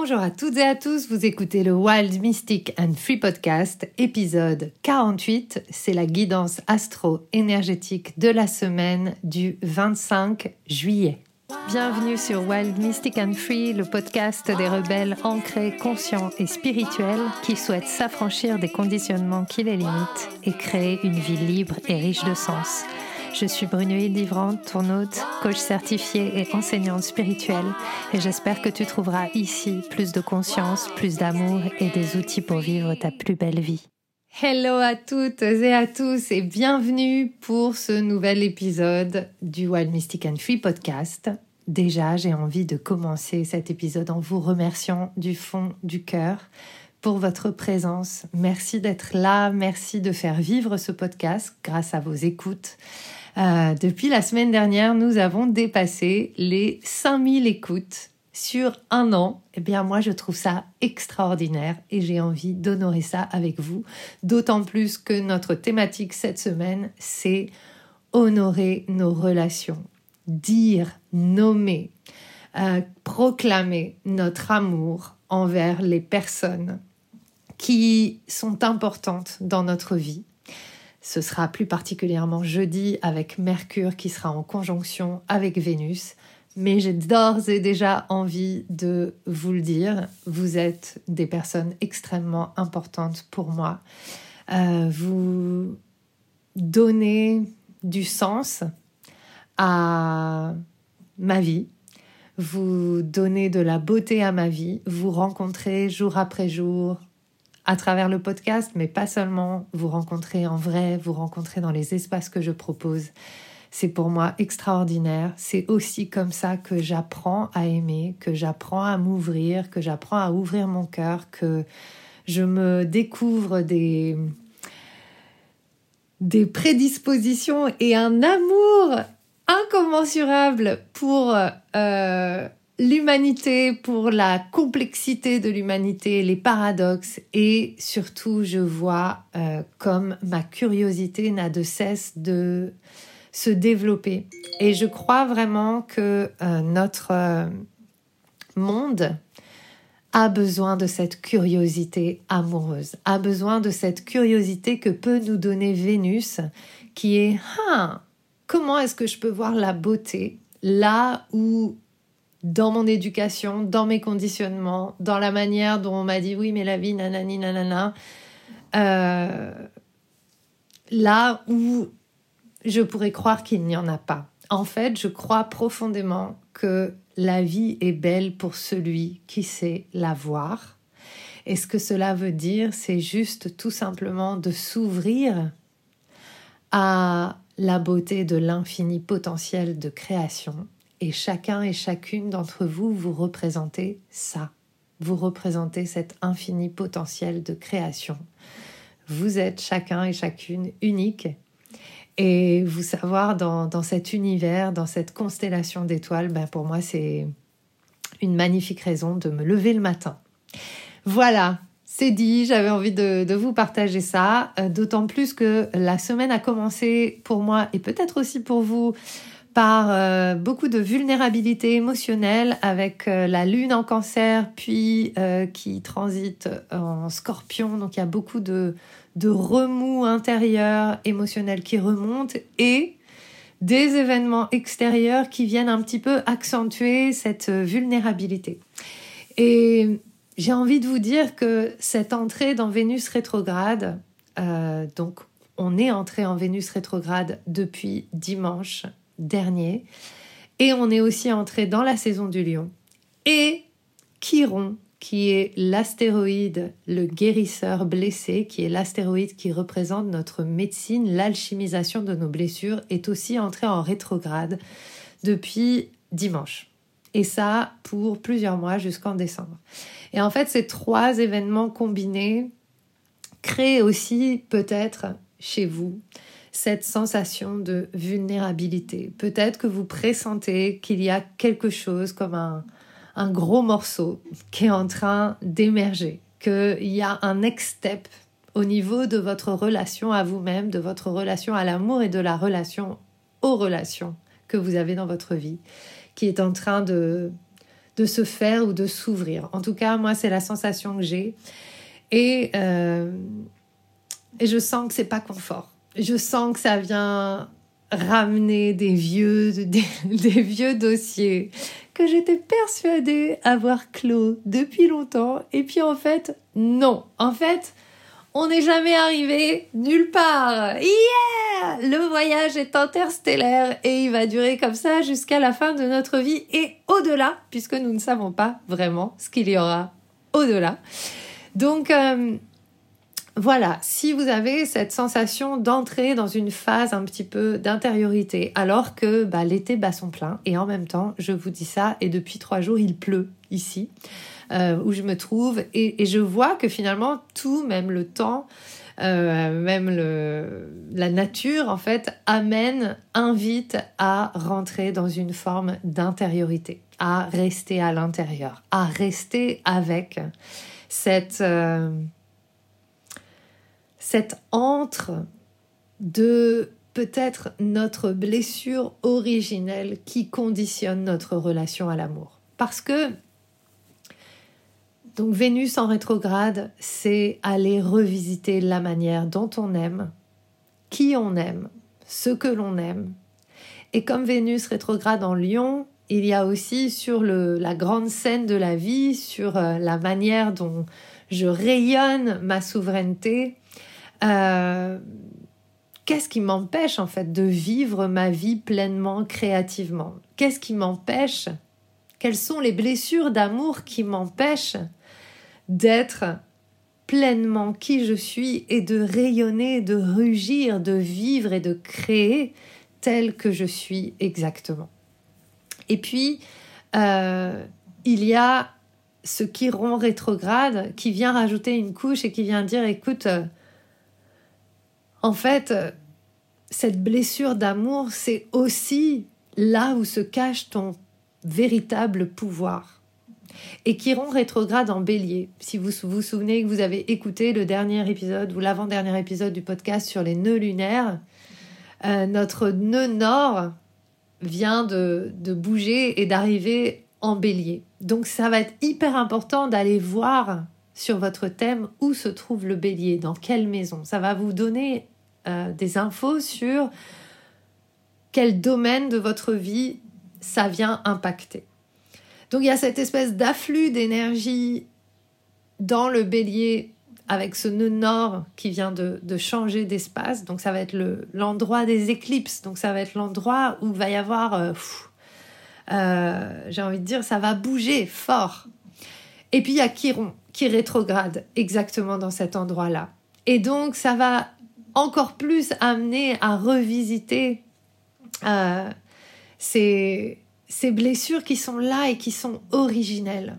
Bonjour à toutes et à tous, vous écoutez le Wild Mystic and Free Podcast, épisode 48. C'est la guidance astro-énergétique de la semaine du 25 juillet. Bienvenue sur Wild Mystic and Free, le podcast des rebelles ancrés, conscients et spirituels qui souhaitent s'affranchir des conditionnements qui les limitent et créer une vie libre et riche de sens. Je suis Brunoïde Livrante, ton hôte, coach certifié et enseignante spirituelle, et j'espère que tu trouveras ici plus de conscience, plus d'amour et des outils pour vivre ta plus belle vie. Hello à toutes et à tous et bienvenue pour ce nouvel épisode du Wild Mystic and Free podcast. Déjà, j'ai envie de commencer cet épisode en vous remerciant du fond du cœur pour votre présence. Merci d'être là, merci de faire vivre ce podcast grâce à vos écoutes. Euh, depuis la semaine dernière, nous avons dépassé les 5000 écoutes sur un an. Eh bien, moi, je trouve ça extraordinaire et j'ai envie d'honorer ça avec vous. D'autant plus que notre thématique cette semaine, c'est honorer nos relations, dire, nommer, euh, proclamer notre amour envers les personnes qui sont importantes dans notre vie ce sera plus particulièrement jeudi avec Mercure qui sera en conjonction avec Vénus. Mais j'ai d'ores et déjà envie de vous le dire, vous êtes des personnes extrêmement importantes pour moi. Euh, vous donnez du sens à ma vie, vous donnez de la beauté à ma vie, vous rencontrez jour après jour à travers le podcast, mais pas seulement, vous rencontrer en vrai, vous rencontrer dans les espaces que je propose. C'est pour moi extraordinaire. C'est aussi comme ça que j'apprends à aimer, que j'apprends à m'ouvrir, que j'apprends à ouvrir mon cœur, que je me découvre des, prédispositions et un amour incommensurable pour euh, l'humanité, pour la complexité de l'humanité, les paradoxes et surtout je vois euh, comme ma curiosité n'a de cesse de se développer. Et je crois vraiment que euh, notre euh, monde a besoin de cette curiosité amoureuse, a besoin de cette curiosité que peut nous donner Vénus, qui est ah, comment est-ce que je peux voir la beauté là où dans mon éducation, dans mes conditionnements, dans la manière dont on m'a dit oui, mais la vie, nanani, nanana. Euh, là où je pourrais croire qu'il n'y en a pas. En fait, je crois profondément que la vie est belle pour celui qui sait la voir. Et ce que cela veut dire, c'est juste tout simplement de s'ouvrir à la beauté de l'infini potentiel de création et chacun et chacune d'entre vous, vous représentez ça. Vous représentez cet infini potentiel de création. Vous êtes chacun et chacune unique. Et vous savoir dans, cet univers, dans cette constellation d'étoiles, ben pour moi, c'est une magnifique raison de me lever le matin. Voilà, c'est dit, j'avais envie de, de, vous partager ça, euh, d'autant plus que la semaine a commencé pour moi et peut-être aussi pour vous par euh, beaucoup de vulnérabilité émotionnelle avec euh, la lune en cancer, puis euh, qui transite en scorpion. Donc il y a beaucoup de, de remous intérieurs émotionnels qui remontent et des événements extérieurs qui viennent un petit peu accentuer cette vulnérabilité. Et j'ai envie de vous dire que cette entrée dans Vénus rétrograde, donc on est entré en Vénus rétrograde depuis dimanche dernier. Et on est aussi entré dans la saison du lion. Et Chiron, qui est l'astéroïde, le guérisseur blessé, qui est l'astéroïde qui représente notre médecine, l'alchimisation de nos blessures, est aussi entré en rétrograde depuis dimanche. Et ça pour plusieurs mois jusqu'en décembre. Et en fait, ces trois événements combinés créent aussi peut-être chez vous cette sensation de vulnérabilité. Peut-être que vous pressentez qu'il y a quelque chose comme un, un gros morceau qui est en train d'émerger, qu'il y a un next step au niveau de votre relation à vous-même, de votre relation à l'amour et de la relation aux relations que vous avez dans votre vie, qui est en train de, de se faire ou de s'ouvrir. En tout cas, moi, c'est la sensation que j'ai. Et, euh, et je sens que c'est pas confort. Je sens que ça vient ramener des vieux, des, vieux dossiers que j'étais persuadée avoir clos depuis longtemps. Et puis en fait, non. En fait, on n'est jamais arrivé nulle part. Yeah Le voyage est interstellaire et il va durer comme ça jusqu'à la fin de notre vie et au-delà, puisque nous ne savons pas vraiment ce qu'il y aura au-delà. Donc, euh, voilà, si vous avez cette sensation d'entrer dans une phase un petit peu d'intériorité, alors que bah, l'été bat son plein, et en même temps, je vous dis ça, et depuis trois jours, il pleut ici. Euh, où je me trouve. Et, je vois que finalement, tout, même le temps, euh, même la nature, en fait, amène, invite à rentrer dans une forme d'intériorité, à rester à l'intérieur, à rester avec cette, euh, cette entre de peut-être notre blessure originelle qui conditionne notre relation à l'amour. Parce que donc Vénus en rétrograde, c'est aller revisiter la manière dont on aime, qui on aime, ce que l'on aime. Et comme Vénus rétrograde en Lion, il y a aussi sur le, la grande scène de la vie, sur euh, la manière dont je rayonne ma souveraineté, euh, qu'est-ce qui m'empêche en fait de vivre ma vie pleinement, créativement? Qu'est-ce qui m'empêche? Quelles sont les blessures d'amour qui m'empêchent d'être pleinement qui je suis et de rayonner, de rugir, de vivre et de créer tel que je suis exactement? Et puis, euh, il y a ce Chiron rétrograde qui vient rajouter une couche et qui vient dire, écoute, euh, en fait, euh, cette blessure d'amour, c'est aussi là où se cache ton véritable pouvoir et Chiron rétrograde en bélier. Si vous vous souvenez que vous avez écouté le dernier épisode ou l'avant-dernier épisode du podcast sur les nœuds lunaires, euh, notre nœud nord vient de, de bouger et d'arriver en bélier. Donc ça va être hyper important d'aller voir sur votre thème où se trouve le bélier, dans quelle maison. Ça va vous donner euh, des infos sur quel domaine de votre vie ça vient impacter. Donc il y a cette espèce d'afflux d'énergie dans le bélier avec ce nœud nord qui vient de, changer d'espace. Donc ça va être l'endroit des éclipses. Donc ça va être l'endroit où va y avoir, euh, euh, j'ai envie de dire, ça va bouger fort. Et puis il y a Chiron qui rétrograde exactement dans cet endroit-là. Et donc ça va encore plus amener à revisiter euh, ces, ces blessures qui sont là et qui sont originelles.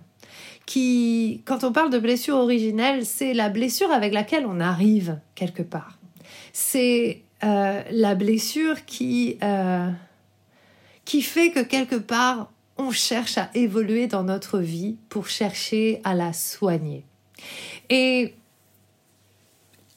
Qui, quand on parle de blessure originelle, c'est la blessure avec laquelle on arrive quelque part. C'est euh, la blessure qui, euh, qui fait que quelque part, on cherche à évoluer dans notre vie pour chercher à la soigner. Et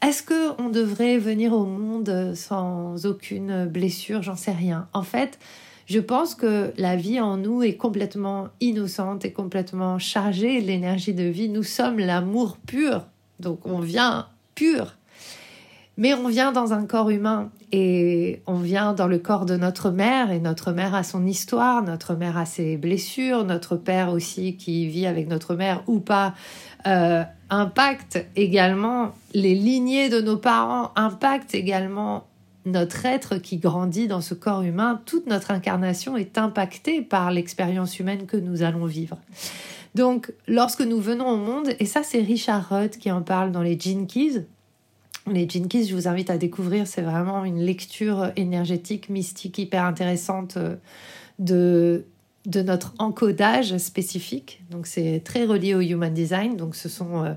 est-ce que on devrait venir au monde sans aucune blessure? J'en sais rien. En fait, je pense que la vie en nous est complètement innocente et complètement chargée de l'énergie de vie. Nous sommes l'amour pur, donc on vient pur. Mais on vient dans un corps humain et on vient dans le corps de notre mère et notre mère a son histoire, notre mère a ses blessures, notre père aussi qui vit avec notre mère ou pas euh, impacte également les lignées de nos parents, impacte également notre être qui grandit dans ce corps humain, toute notre incarnation est impactée par l'expérience humaine que nous allons vivre. Donc, lorsque nous venons au monde, et ça c'est Richard Rudd qui en parle dans les Gene Keys, les Gene Keys, je vous invite à découvrir, c'est vraiment une lecture énergétique, mystique, hyper intéressante euh, de, de notre encodage spécifique. Donc c'est très relié au Human Design, donc ce sont... Euh,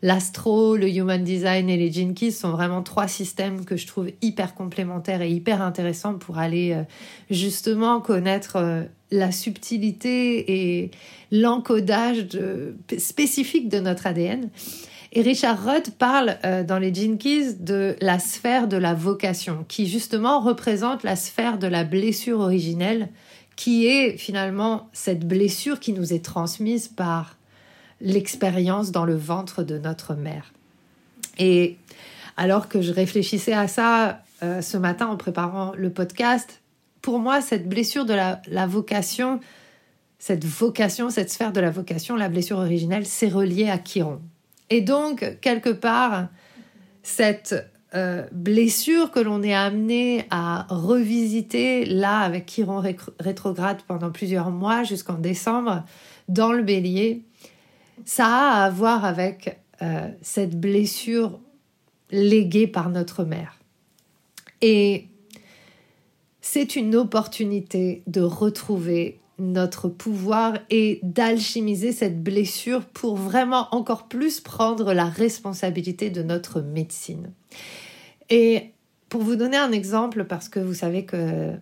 l'astro, le human design et les Jinkies sont vraiment trois systèmes que je trouve hyper complémentaires et hyper intéressants pour aller euh, justement connaître la subtilité et l'encodage spécifique de notre ADN. Et Richard Rudd parle euh, dans les Jinkies de la sphère de la vocation, qui justement représente la sphère de la blessure originelle qui est finalement cette blessure qui nous est transmise par l'expérience dans le ventre de notre mère. Et alors que je réfléchissais à ça euh, ce matin en préparant le podcast, pour moi, cette blessure de la, vocation, cette vocation, cette sphère de la vocation, la blessure originelle, c'est relié à Chiron. Et donc, quelque part, cette euh, blessure que l'on est amené à revisiter là avec Chiron rétrograde pendant plusieurs mois jusqu'en décembre dans le bélier, ça a à voir avec euh, cette blessure léguée par notre mère. Et c'est une opportunité de retrouver notre pouvoir et d'alchimiser cette blessure pour vraiment encore plus prendre la responsabilité de notre médecine. Et pour vous donner un exemple, parce que vous savez que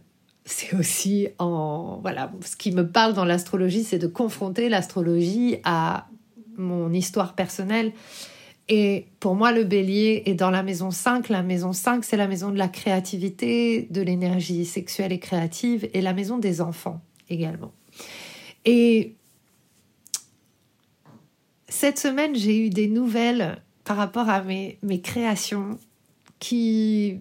c'est aussi en voilà ce qui me parle dans l'astrologie, c'est de confronter l'astrologie à mon histoire personnelle. Et pour moi, le bélier est dans la maison 5. La maison 5, c'est la maison de la créativité, de l'énergie sexuelle et créative, et la maison des enfants également. Et cette semaine, j'ai eu des nouvelles par rapport à mes, mes créations qui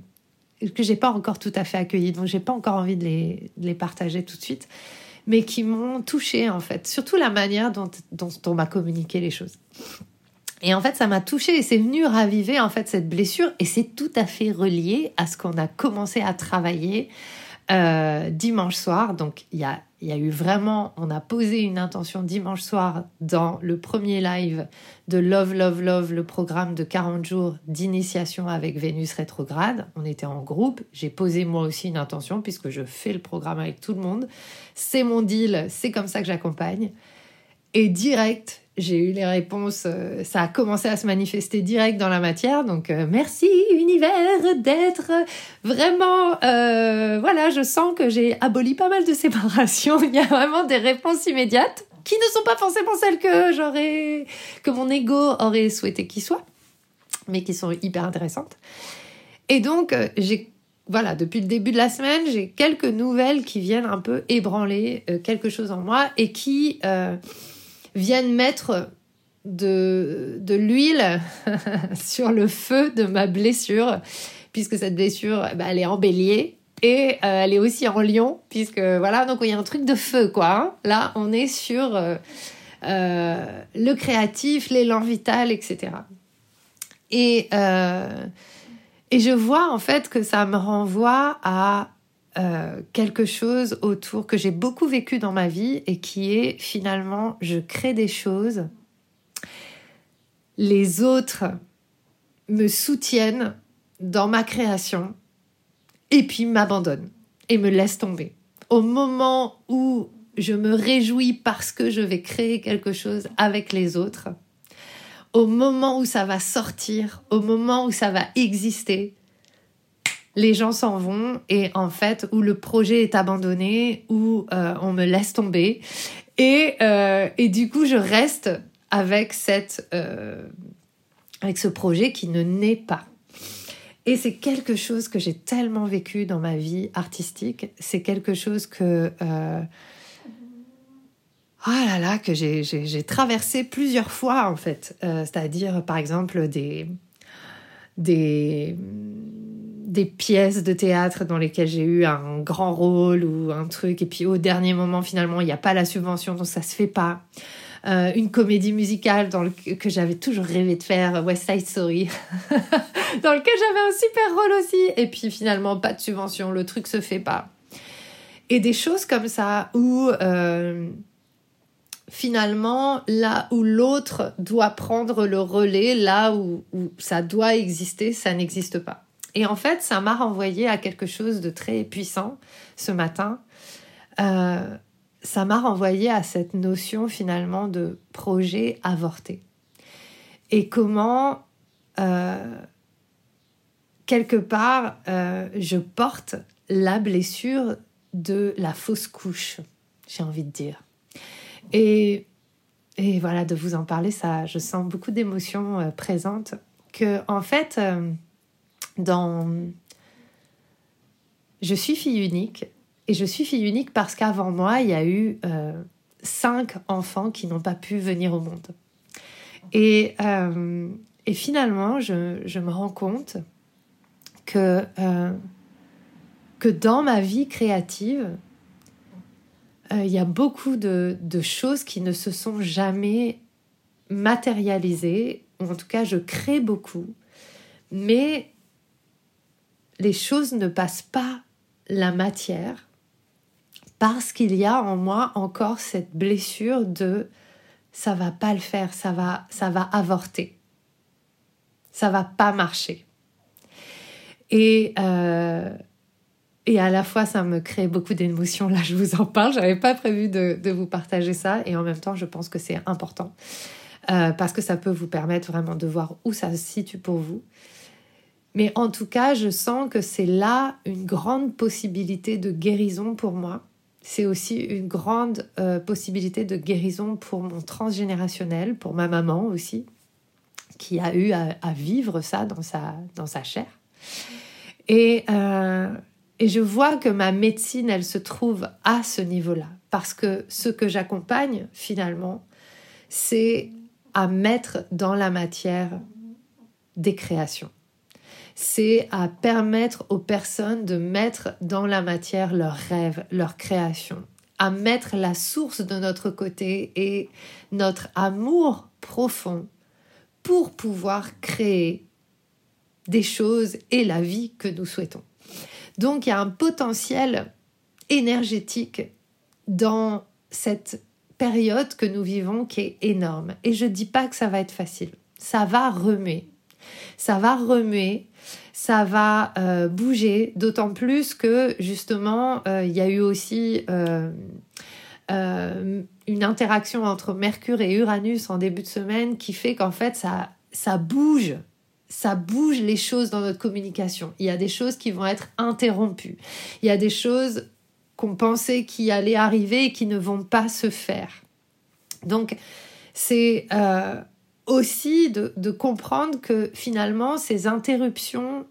que j'ai pas encore tout à fait accueillies, donc j'ai pas encore envie de les, de les, partager tout de suite, mais qui m'ont touchée en fait, surtout la manière dont, dont on m'a communiqué les choses. Et en fait, ça m'a touchée et c'est venu raviver en fait cette blessure et c'est tout à fait relié à ce qu'on a commencé à travailler euh, dimanche soir. Donc, il y a, y a eu vraiment, on a posé une intention dimanche soir dans le premier live de Love, Love, Love, le programme de 40 jours d'initiation avec Vénus rétrograde. On était en groupe. J'ai posé moi aussi une intention puisque je fais le programme avec tout le monde. C'est mon deal, c'est comme ça que j'accompagne. Et direct, j'ai eu les réponses, euh, ça a commencé à se manifester direct dans la matière. Donc euh, merci univers d'être vraiment, euh, voilà, je sens que j'ai aboli pas mal de séparations. Il y a vraiment des réponses immédiates qui ne sont pas forcément celles que j'aurais, que mon ego aurait souhaité qu'ils soient, mais qui sont hyper intéressantes. Et donc j'ai voilà, depuis le début de la semaine, j'ai quelques nouvelles qui viennent un peu ébranler quelque chose en moi et qui viennent mettre de, l'huile sur le feu de ma blessure, puisque cette blessure, bah, elle est en bélier et euh, elle est aussi en lion, puisque voilà, donc il y a un truc de feu, quoi. Hein. Là, on est sur euh, euh, le créatif, l'élan vital, etc. Et, et je vois en fait que ça me renvoie à euh, quelque chose autour que j'ai beaucoup vécu dans ma vie et qui est finalement je crée des choses, les autres me soutiennent dans ma création et puis m'abandonnent et me laissent tomber. Au moment où je me réjouis parce que je vais créer quelque chose avec les autres, au moment où ça va sortir, au moment où ça va exister, les gens s'en vont et en fait où le projet est abandonné, où euh, on me laisse tomber et, euh, et du coup je reste avec cette euh, avec ce projet qui ne naît pas. Et c'est quelque chose que j'ai tellement vécu dans ma vie artistique. C'est quelque chose que ah là là que j'ai traversé plusieurs fois en fait. C'est-à-dire par exemple des des des pièces de théâtre dans lesquelles j'ai eu un grand rôle ou un truc, et puis au dernier moment, finalement, il n'y a pas la subvention, donc ça se fait pas. Euh, une comédie musicale dans le, que j'avais toujours rêvé de faire, West Side Story, dans lequel j'avais un super rôle aussi, et puis finalement, pas de subvention, le truc se fait pas. Et des choses comme ça où euh, finalement, là où l'autre doit prendre le relais, là où ça doit exister, ça n'existe pas. Et en fait, ça m'a renvoyé à quelque chose de très puissant ce matin. Euh, ça m'a renvoyé à cette notion finalement de projet avorté. Et comment, euh, quelque part, euh, je porte la blessure de la fausse couche, j'ai envie de dire. Et, et, voilà, de vous en parler, ça, je sens beaucoup d'émotions présentes. Que, en fait, dans Je suis fille unique et je suis fille unique parce qu'avant moi, il y a eu euh, cinq enfants qui n'ont pas pu venir au monde. Et, euh, et finalement, je, je, me rends compte que, euh, que dans ma vie créative, il y a beaucoup de, de, choses qui ne se sont jamais matérialisées, ou en tout cas, je crée beaucoup, mais les choses ne passent pas la matière parce qu'il y a en moi encore cette blessure de ça va pas le faire, ça va ça va avorter. Ça va pas marcher. Et euh, et à la fois, ça me crée beaucoup d'émotions. Là, je vous en parle. J'avais pas prévu de, de, vous partager ça. Et en même temps, je pense que c'est important euh, parce que ça peut vous permettre vraiment de voir où ça se situe pour vous. Mais en tout cas, je sens que c'est là une grande possibilité de guérison pour moi. C'est aussi une grande euh, possibilité de guérison pour mon transgénérationnel, pour ma maman aussi, qui a eu à, vivre ça dans sa, dans sa chair. Et, euh, et je vois que ma médecine, elle se trouve à ce niveau-là, parce que ce que j'accompagne finalement, c'est à mettre dans la matière des créations c'est à permettre aux personnes de mettre dans la matière leurs rêves, leurs créations, à mettre la source de notre côté et notre amour profond pour pouvoir créer des choses et la vie que nous souhaitons. Donc il y a un potentiel énergétique dans cette période que nous vivons qui est énorme. Et je ne dis pas que ça va être facile. Ça va remuer. Ça va remuer ça va euh, bouger, d'autant plus que justement, euh, il y a eu aussi euh, une interaction entre Mercure et Uranus en début de semaine qui fait qu'en fait, ça, ça bouge. Ça bouge les choses dans notre communication. Il y a des choses qui vont être interrompues. Il y a des choses qu'on pensait qui allaient arriver et qui ne vont pas se faire. Donc, c'est aussi de, comprendre que finalement ces interruptions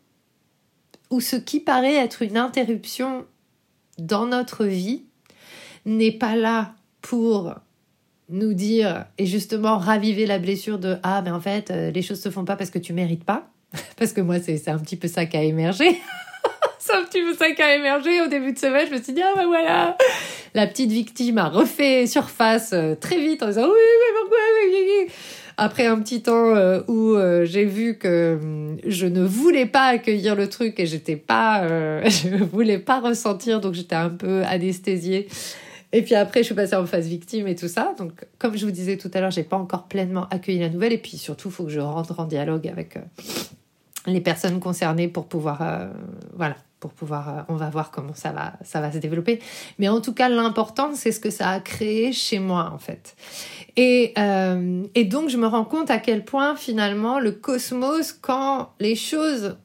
ou ce qui paraît être une interruption dans notre vie n'est pas là pour nous dire et justement raviver la blessure de ah mais en fait euh, les choses se font pas parce que tu mérites pas. Parce que moi c'est un petit peu ça qui a émergé. C'est un petit peu ça qui a émergé au début de semaine. Je me suis dit ah ben voilà. La petite victime a refait surface euh, très vite en disant oui mais pourquoi après un petit temps euh, où euh, j'ai vu que hum, je ne voulais pas accueillir le truc et j'étais pas, euh, je voulais pas ressentir, donc j'étais un peu anesthésiée. Et puis après, je suis passée en phase victime et tout ça. Donc, comme je vous disais tout à l'heure, j'ai pas encore pleinement accueilli la nouvelle. Et puis surtout, il faut que je rentre en dialogue avec les personnes concernées pour pouvoir, voilà, pour pouvoir, on va voir comment ça va, ça va se développer. Mais en tout cas, l'important, c'est ce que ça a créé chez moi, en fait. Euh, et, donc, je me rends compte à quel point, finalement, le cosmos, quand les choses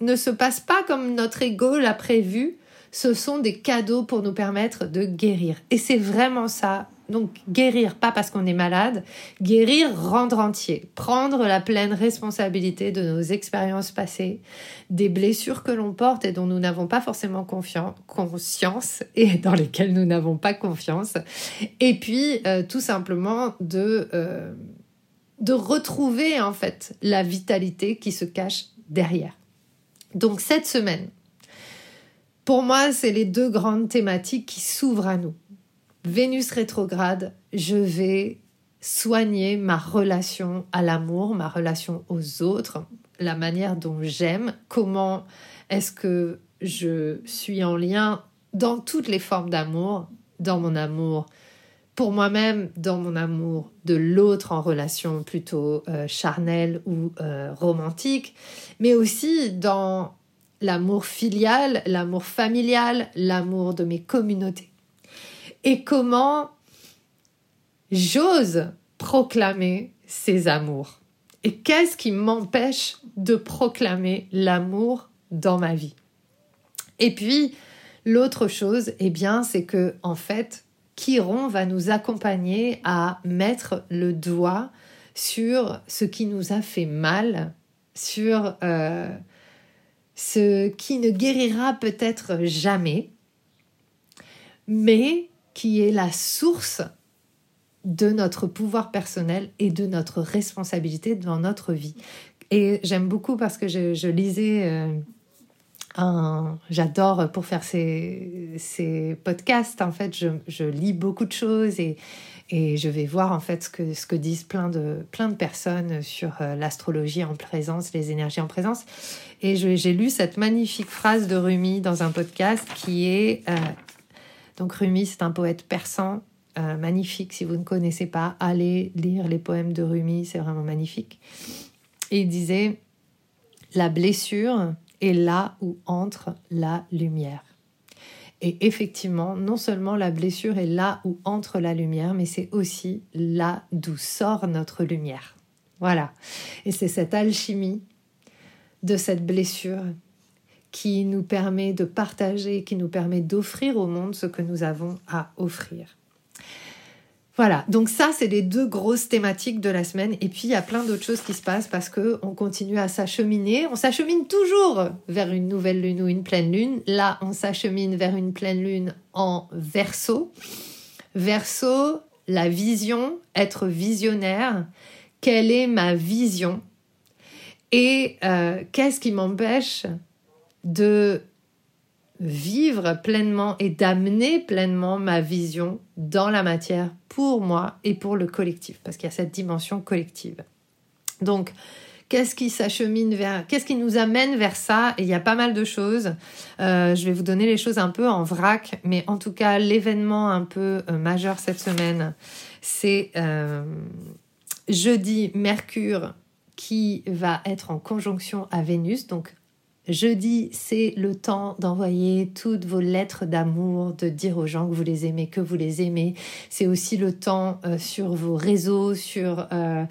ne se passent pas comme notre ego l'a prévu, ce sont des cadeaux pour nous permettre de guérir. Et c'est vraiment ça donc guérir, pas parce qu'on est malade, guérir, rendre entier, prendre la pleine responsabilité de nos expériences passées, des blessures que l'on porte et dont nous n'avons pas forcément conscience et dans lesquelles nous n'avons pas confiance, et puis euh, tout simplement de, euh, de retrouver en fait la vitalité qui se cache derrière. Donc cette semaine, pour moi, c'est les deux grandes thématiques qui s'ouvrent à nous. Vénus rétrograde, je vais soigner ma relation à l'amour, ma relation aux autres, la manière dont j'aime, comment est-ce que je suis en lien dans toutes les formes d'amour, dans mon amour pour moi-même, dans mon amour de l'autre en relation plutôt euh, charnelle ou euh, romantique, mais aussi dans l'amour filial, l'amour familial, l'amour de mes communautés et comment j'ose proclamer ces amours? Et qu'est-ce qui m'empêche de proclamer l'amour dans ma vie? Et puis, l'autre chose, eh bien, c'est que, en fait, Chiron va nous accompagner à mettre le doigt sur ce qui nous a fait mal, sur euh, ce qui ne guérira peut-être jamais, mais qui est la source de notre pouvoir personnel et de notre responsabilité dans notre vie. Et j'aime beaucoup parce que je, lisais euh. J'adore pour faire ces, podcasts, en fait, je, lis beaucoup de choses et, et je vais voir en fait ce que, ce que disent plein de, plein de personnes sur euh, l'astrologie en présence, les énergies en présence. Et j'ai lu cette magnifique phrase de Rumi dans un podcast qui est... Euh, donc Rumi, c'est un poète persan euh, magnifique. Si vous ne connaissez pas, allez lire les poèmes de Rumi, c'est vraiment magnifique. Et il disait, la blessure est là où entre la lumière. Et effectivement, non seulement la blessure est là où entre la lumière, mais c'est aussi là d'où sort notre lumière. Voilà. Et c'est cette alchimie de cette blessure qui nous permet de partager, qui nous permet d'offrir au monde ce que nous avons à offrir. Voilà, donc ça, c'est les deux grosses thématiques de la semaine. Et puis, il y a plein d'autres choses qui se passent parce qu'on continue à s'acheminer. On s'achemine toujours vers une nouvelle lune ou une pleine lune. Là, on s'achemine vers une pleine lune en verso. Verso, la vision, être visionnaire. Quelle est ma vision? Et euh, qu'est-ce qui m'empêche de vivre pleinement et d'amener pleinement ma vision dans la matière pour moi et pour le collectif, parce qu'il y a cette dimension collective. Donc, qu'est-ce qui s'achemine vers, qu'est-ce qui nous amène vers ça? Il y a pas mal de choses. Euh, je vais vous donner les choses un peu en vrac, mais en tout cas, l'événement un peu euh, majeur cette semaine, c'est euh, jeudi Mercure qui va être en conjonction à Vénus, donc Jeudi, c'est le temps d'envoyer toutes vos lettres d'amour, de dire aux gens que vous les aimez, que vous les aimez. C'est aussi le temps euh, sur vos réseaux, sur euh,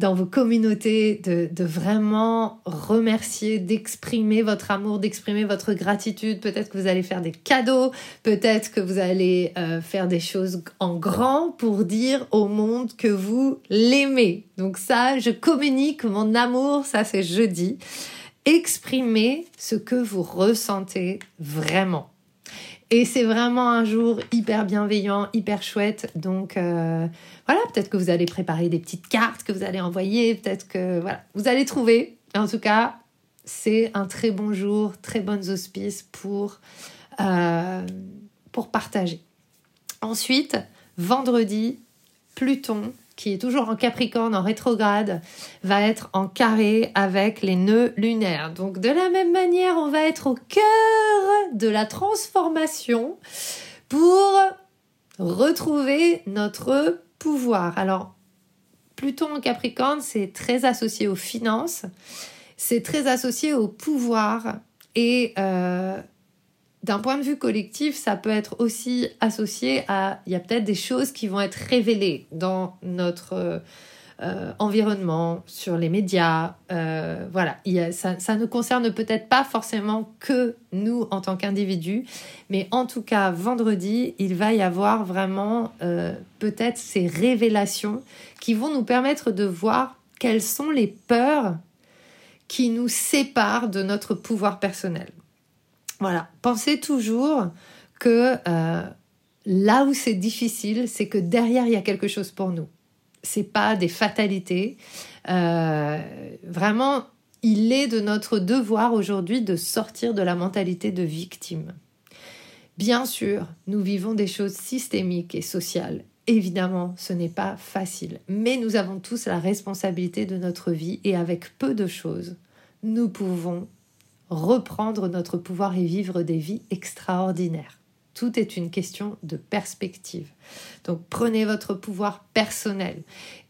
dans vos communautés, de, vraiment remercier, d'exprimer votre amour, d'exprimer votre gratitude. Peut-être que vous allez faire des cadeaux, peut-être que vous allez euh, faire des choses en grand pour dire au monde que vous l'aimez. Donc ça, je communique mon amour, ça c'est jeudi exprimez ce que vous ressentez vraiment. Et c'est vraiment un jour hyper bienveillant, hyper chouette. Donc euh, voilà, peut-être que vous allez préparer des petites cartes que vous allez envoyer, peut-être que voilà, vous allez trouver. En tout cas, c'est un très bon jour, très bonnes auspices pour, euh, pour partager. Ensuite, vendredi, Pluton qui est toujours en Capricorne, en rétrograde, va être en carré avec les nœuds lunaires. Donc de la même manière, on va être au cœur de la transformation pour retrouver notre pouvoir. Alors, Pluton en Capricorne, c'est très associé aux finances, c'est très associé au pouvoir et euh, d'un point de vue collectif, ça peut être aussi associé à, il y a peut-être des choses qui vont être révélées dans notre euh, environnement, sur les médias. Euh, voilà, ça, ne concerne peut-être pas forcément que nous en tant qu'individus, mais en tout cas, vendredi, il va y avoir vraiment euh, peut-être ces révélations qui vont nous permettre de voir quelles sont les peurs qui nous séparent de notre pouvoir personnel. Voilà, pensez toujours que euh, là où c'est difficile, c'est que derrière il y a quelque chose pour nous. C'est pas des fatalités. Euh, vraiment, il est de notre devoir aujourd'hui de sortir de la mentalité de victime. Bien sûr, nous vivons des choses systémiques et sociales. Évidemment, ce n'est pas facile, mais nous avons tous la responsabilité de notre vie et avec peu de choses, nous pouvons reprendre notre pouvoir et vivre des vies extraordinaires. Tout est une question de perspective. Donc prenez votre pouvoir personnel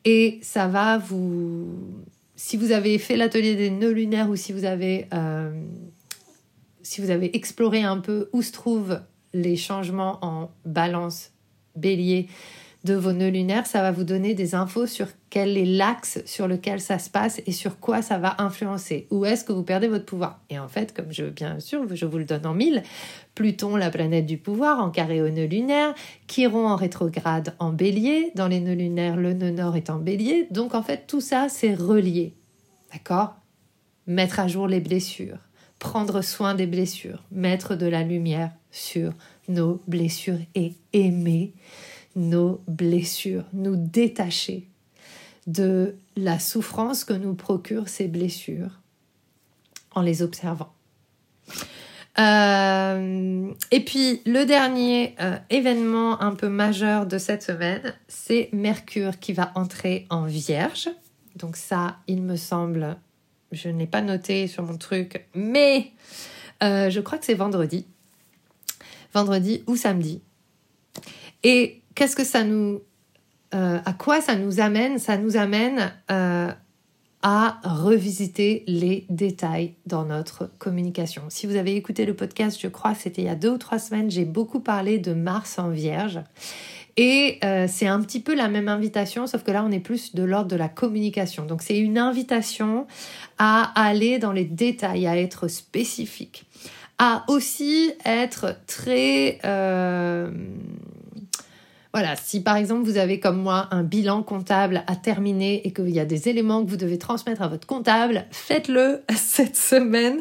et ça va vous... Si vous avez fait l'atelier des nœuds lunaires ou si vous avez, euh, exploré un peu où se trouvent les changements en balance bélier, de vos nœuds lunaires, ça va vous donner des infos sur quel est l'axe sur lequel ça se passe et sur quoi ça va influencer. Où est-ce que vous perdez votre pouvoir? Et en fait, comme je bien sûr, je vous le donne en mille, Pluton, la planète du pouvoir, en carré au nœud lunaire, Chiron en rétrograde en bélier, dans les nœuds lunaires, le nœud nord est en bélier, donc en fait tout ça c'est relié. D'accord? Mettre à jour les blessures, prendre soin des blessures, mettre de la lumière sur nos blessures et aimer nos blessures, nous détacher de la souffrance que nous procurent ces blessures en les observant. Euh, et puis le dernier euh, événement un peu majeur de cette semaine, c'est Mercure qui va entrer en Vierge. Donc ça, il me semble, je ne l'ai pas noté sur mon truc, mais euh, je crois que c'est vendredi. Vendredi ou samedi. Et qu'est-ce que ça nous... à quoi ça nous amène? Ça nous amène à revisiter les détails dans notre communication. Si vous avez écouté le podcast, je crois que c'était il y a deux ou trois semaines, j'ai beaucoup parlé de Mars en Vierge. Et euh, c'est un petit peu la même invitation, sauf que là, on est plus de l'ordre de la communication. Donc, c'est une invitation à aller dans les détails, à être spécifique, à aussi être très... Euh, voilà, si par exemple vous avez comme moi un bilan comptable à terminer et qu'il y a des éléments que vous devez transmettre à votre comptable, faites-le cette semaine.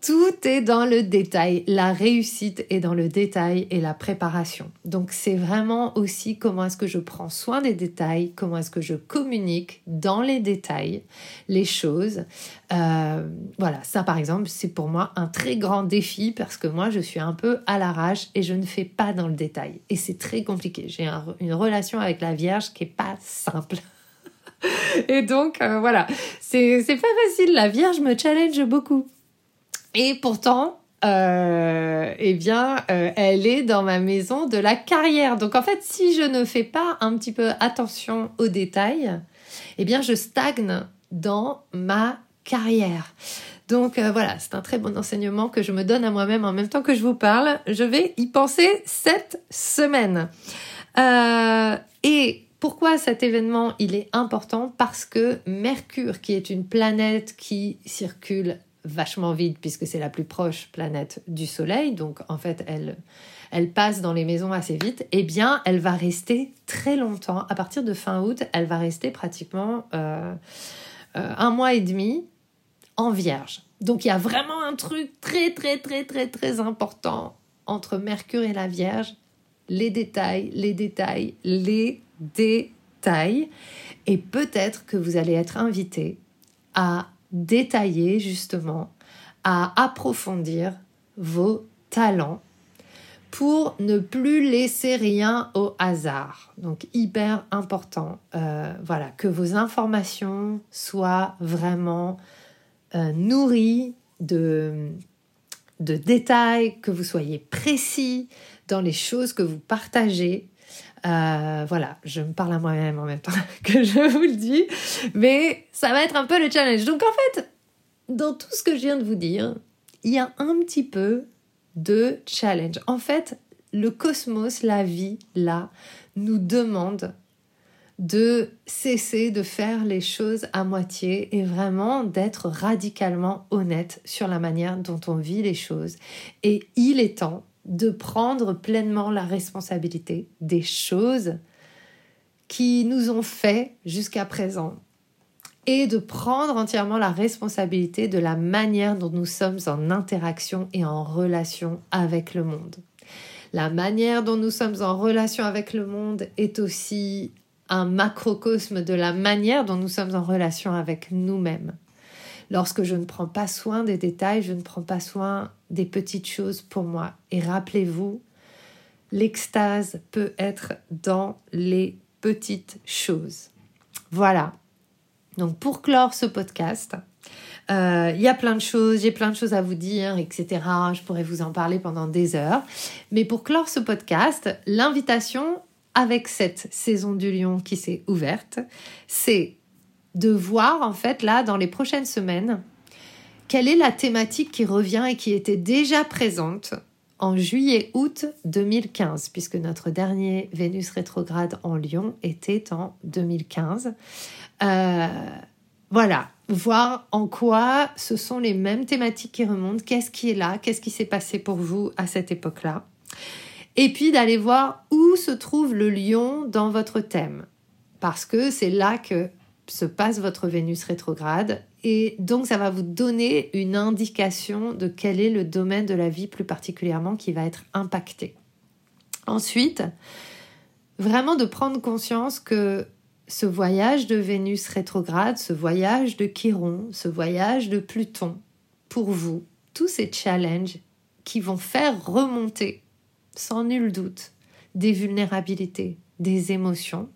Tout est dans le détail. La réussite est dans le détail et la préparation. Donc c'est vraiment aussi comment est-ce que je prends soin des détails, comment est-ce que je communique dans les détails les choses. Euh, voilà, ça par exemple, c'est pour moi un très grand défi parce que moi je suis un peu à l'arrache et je ne fais pas dans le détail. Et c'est très compliqué. Une relation avec la Vierge qui est pas simple. et donc euh, voilà, c'est pas facile. La Vierge me challenge beaucoup. Et pourtant, euh, eh bien, euh, elle est dans ma maison de la carrière. Donc en fait, si je ne fais pas un petit peu attention aux détails, eh bien, je stagne dans ma carrière. Donc voilà, c'est un très bon enseignement que je me donne à moi-même en même temps que je vous parle. Je vais y penser cette semaine. Euh, et pourquoi cet événement il est important? Parce que Mercure, qui est une planète qui circule vachement vite puisque c'est la plus proche planète du Soleil, donc en fait elle, elle passe dans les maisons assez vite, eh bien elle va rester très longtemps. À partir de fin août, elle va rester pratiquement euh, euh, un mois et demi en Vierge. Donc il y a vraiment un truc très très très très très important entre Mercure et la Vierge les détails, les détails, les détails. Et peut-être que vous allez être invité à détailler justement, à approfondir vos talents pour ne plus laisser rien au hasard. Donc hyper important, euh, voilà, que vos informations soient vraiment euh, nourries de, de détails, que vous soyez précis, dans les choses que vous partagez. Euh, voilà, je me parle à moi-même en même temps que je vous le dis, mais ça va être un peu le challenge. Donc en fait, dans tout ce que je viens de vous dire, il y a un petit peu de challenge. En fait, le cosmos, la vie, là, nous demande de cesser de faire les choses à moitié et vraiment d'être radicalement honnête sur la manière dont on vit les choses. Et il est temps de prendre pleinement la responsabilité des choses qui nous ont fait jusqu'à présent et de prendre entièrement la responsabilité de la manière dont nous sommes en interaction et en relation avec le monde. La manière dont nous sommes en relation avec le monde est aussi un macrocosme de la manière dont nous sommes en relation avec nous-mêmes. Lorsque je ne prends pas soin des détails, je ne prends pas soin des petites choses pour moi. Et rappelez-vous, l'extase peut être dans les petites choses. Voilà. Donc pour clore ce podcast, euh, il y a plein de choses, j'ai plein de choses à vous dire, etc. Je pourrais vous en parler pendant des heures. Mais pour clore ce podcast, l'invitation avec cette saison du lion qui s'est ouverte, c'est de voir en fait là dans les prochaines semaines quelle est la thématique qui revient et qui était déjà présente en juillet-août 2015, puisque notre dernier Vénus rétrograde en Lion était en 2015. Euh, voilà, voir en quoi ce sont les mêmes thématiques qui remontent, qu'est-ce qui est là, qu'est-ce qui s'est passé pour vous à cette époque-là. Et puis d'aller voir où se trouve le lion dans votre thème, parce que c'est là que se passe votre Vénus rétrograde. Et donc, ça va vous donner une indication de quel est le domaine de la vie plus particulièrement qui va être impacté. Ensuite, vraiment de prendre conscience que ce voyage de Vénus rétrograde, ce voyage de Chiron, ce voyage de Pluton, pour vous, tous ces challenges qui vont faire remonter, sans nul doute, des vulnérabilités, des émotions,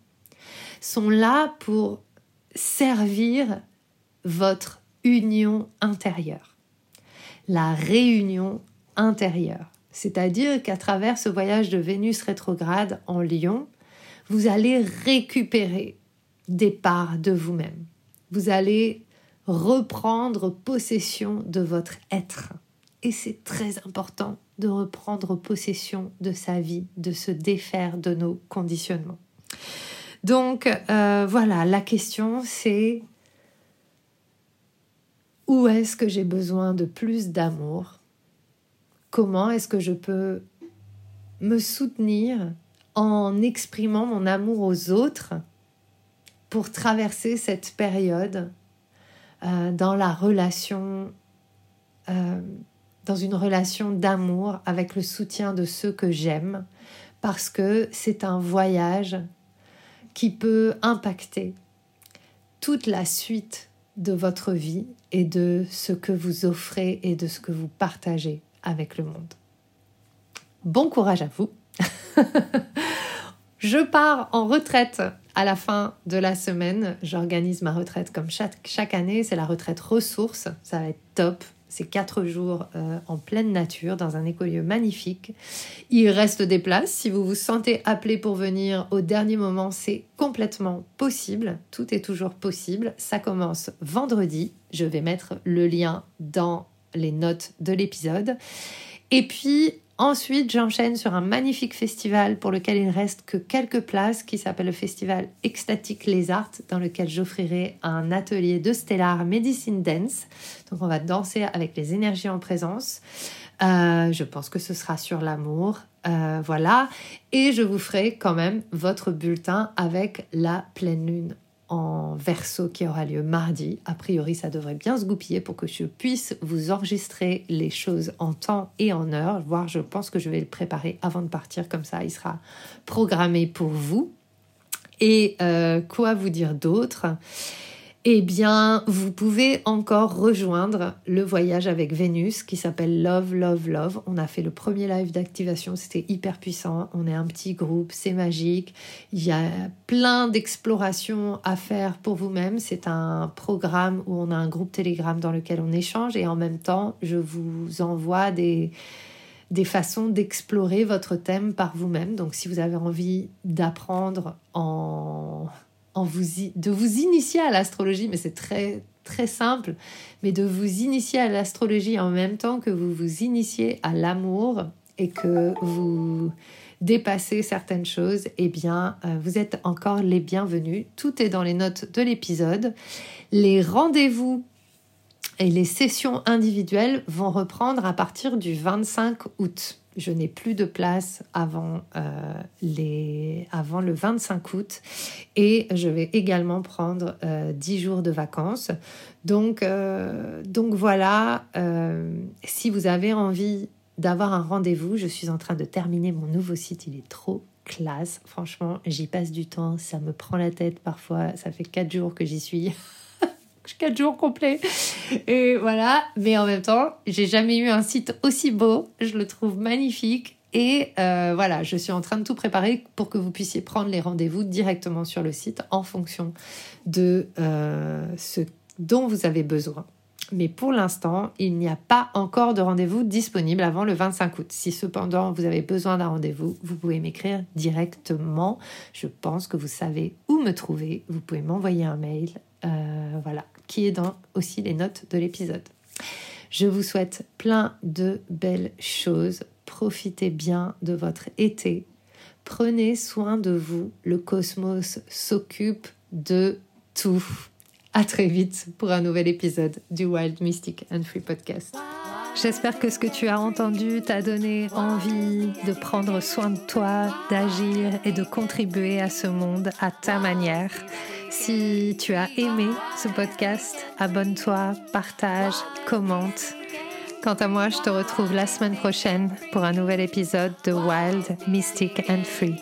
sont là pour servir votre union intérieure, la réunion intérieure. C'est-à-dire qu'à travers ce voyage de Vénus rétrograde en Lion, vous allez récupérer des parts de vous-même. Vous allez reprendre possession de votre être. Et c'est très important de reprendre possession de sa vie, de se défaire de nos conditionnements. Donc euh, voilà, la question c'est où est-ce que j'ai besoin de plus d'amour? Comment est-ce que je peux me soutenir en exprimant mon amour aux autres pour traverser cette période euh, dans la relation, euh, dans une relation d'amour avec le soutien de ceux que j'aime, parce que c'est un voyage qui peut impacter toute la suite de votre vie et de ce que vous offrez et de ce que vous partagez avec le monde. Bon courage à vous. Je pars en retraite à la fin de la semaine. J'organise ma retraite comme chaque, année. C'est la retraite ressources. Ça va être top. C'est quatre jours euh, en pleine nature dans un écolieu magnifique. Il reste des places. Si vous vous sentez appelé pour venir au dernier moment, c'est complètement possible. Tout est toujours possible. Ça commence vendredi. Je vais mettre le lien dans les notes de l'épisode. Et puis, Ensuite, j'enchaîne sur un magnifique festival pour lequel il reste que quelques places qui s'appelle le festival Ecstatic Les Arts dans lequel j'offrirai un atelier de Stellar Medicine Dance. Donc on va danser avec les énergies en présence. Euh, je pense que ce sera sur l'amour. Euh, voilà. Et je vous ferai quand même votre bulletin avec la pleine lune en verso qui aura lieu mardi. A priori, ça devrait bien se goupiller pour que je puisse vous enregistrer les choses en temps et en heure. Voire, je pense que je vais le préparer avant de partir, comme ça, il sera programmé pour vous. Et euh, quoi vous dire d'autre? Eh bien, vous pouvez encore rejoindre le voyage avec Vénus qui s'appelle Love, Love, Love. On a fait le premier live d'activation, c'était hyper puissant. On est un petit groupe, c'est magique. Il y a plein d'explorations à faire pour vous-même. C'est un programme où on a un groupe Telegram dans lequel on échange et en même temps, je vous envoie des des façons d'explorer votre thème par vous-même. Donc si vous avez envie d'apprendre en de vous initier à l'astrologie, mais c'est très très simple, mais de vous initier à l'astrologie en même temps que vous vous initiez à l'amour et que vous dépassez certaines choses, eh bien, euh, vous êtes encore les bienvenus. Tout est dans les notes de l'épisode. Les rendez-vous et les sessions individuelles vont reprendre à partir du 25 août je n'ai plus de place avant, euh, les, avant le 25 août et je vais également prendre euh, 10 jours de vacances. Donc, euh, donc voilà, euh, si vous avez envie d'avoir un rendez-vous, je suis en train de terminer mon nouveau site, il est trop classe. Franchement, j'y passe du temps, ça me prend la tête parfois, ça fait 4 jours que j'y suis. quatre jours complets. Et voilà. Mais en même temps, j'ai jamais eu un site aussi beau. Je le trouve magnifique. Et euh, voilà, je suis en train de tout préparer pour que vous puissiez prendre les rendez-vous directement sur le site en fonction de euh, ce dont vous avez besoin. Mais pour l'instant, il n'y a pas encore de rendez-vous disponible avant le 25 août. Si cependant vous avez besoin d'un rendez-vous, vous pouvez m'écrire directement. Je pense que vous savez où me trouver. Vous pouvez m'envoyer un mail. Euh, voilà qui est dans aussi les notes de l'épisode. Je vous souhaite plein de belles choses. Profitez bien de votre été. Prenez soin de vous. Le cosmos s'occupe de tout. À très vite pour un nouvel épisode du Wild Mystic and Free Podcast. J'espère que ce que tu as entendu t'a donné envie de prendre soin de toi, d'agir et de contribuer à ce monde à ta manière. Si tu as aimé ce podcast, abonne-toi, partage, commente. Quant à moi, je te retrouve la semaine prochaine pour un nouvel épisode de Wild, Mystic and Free.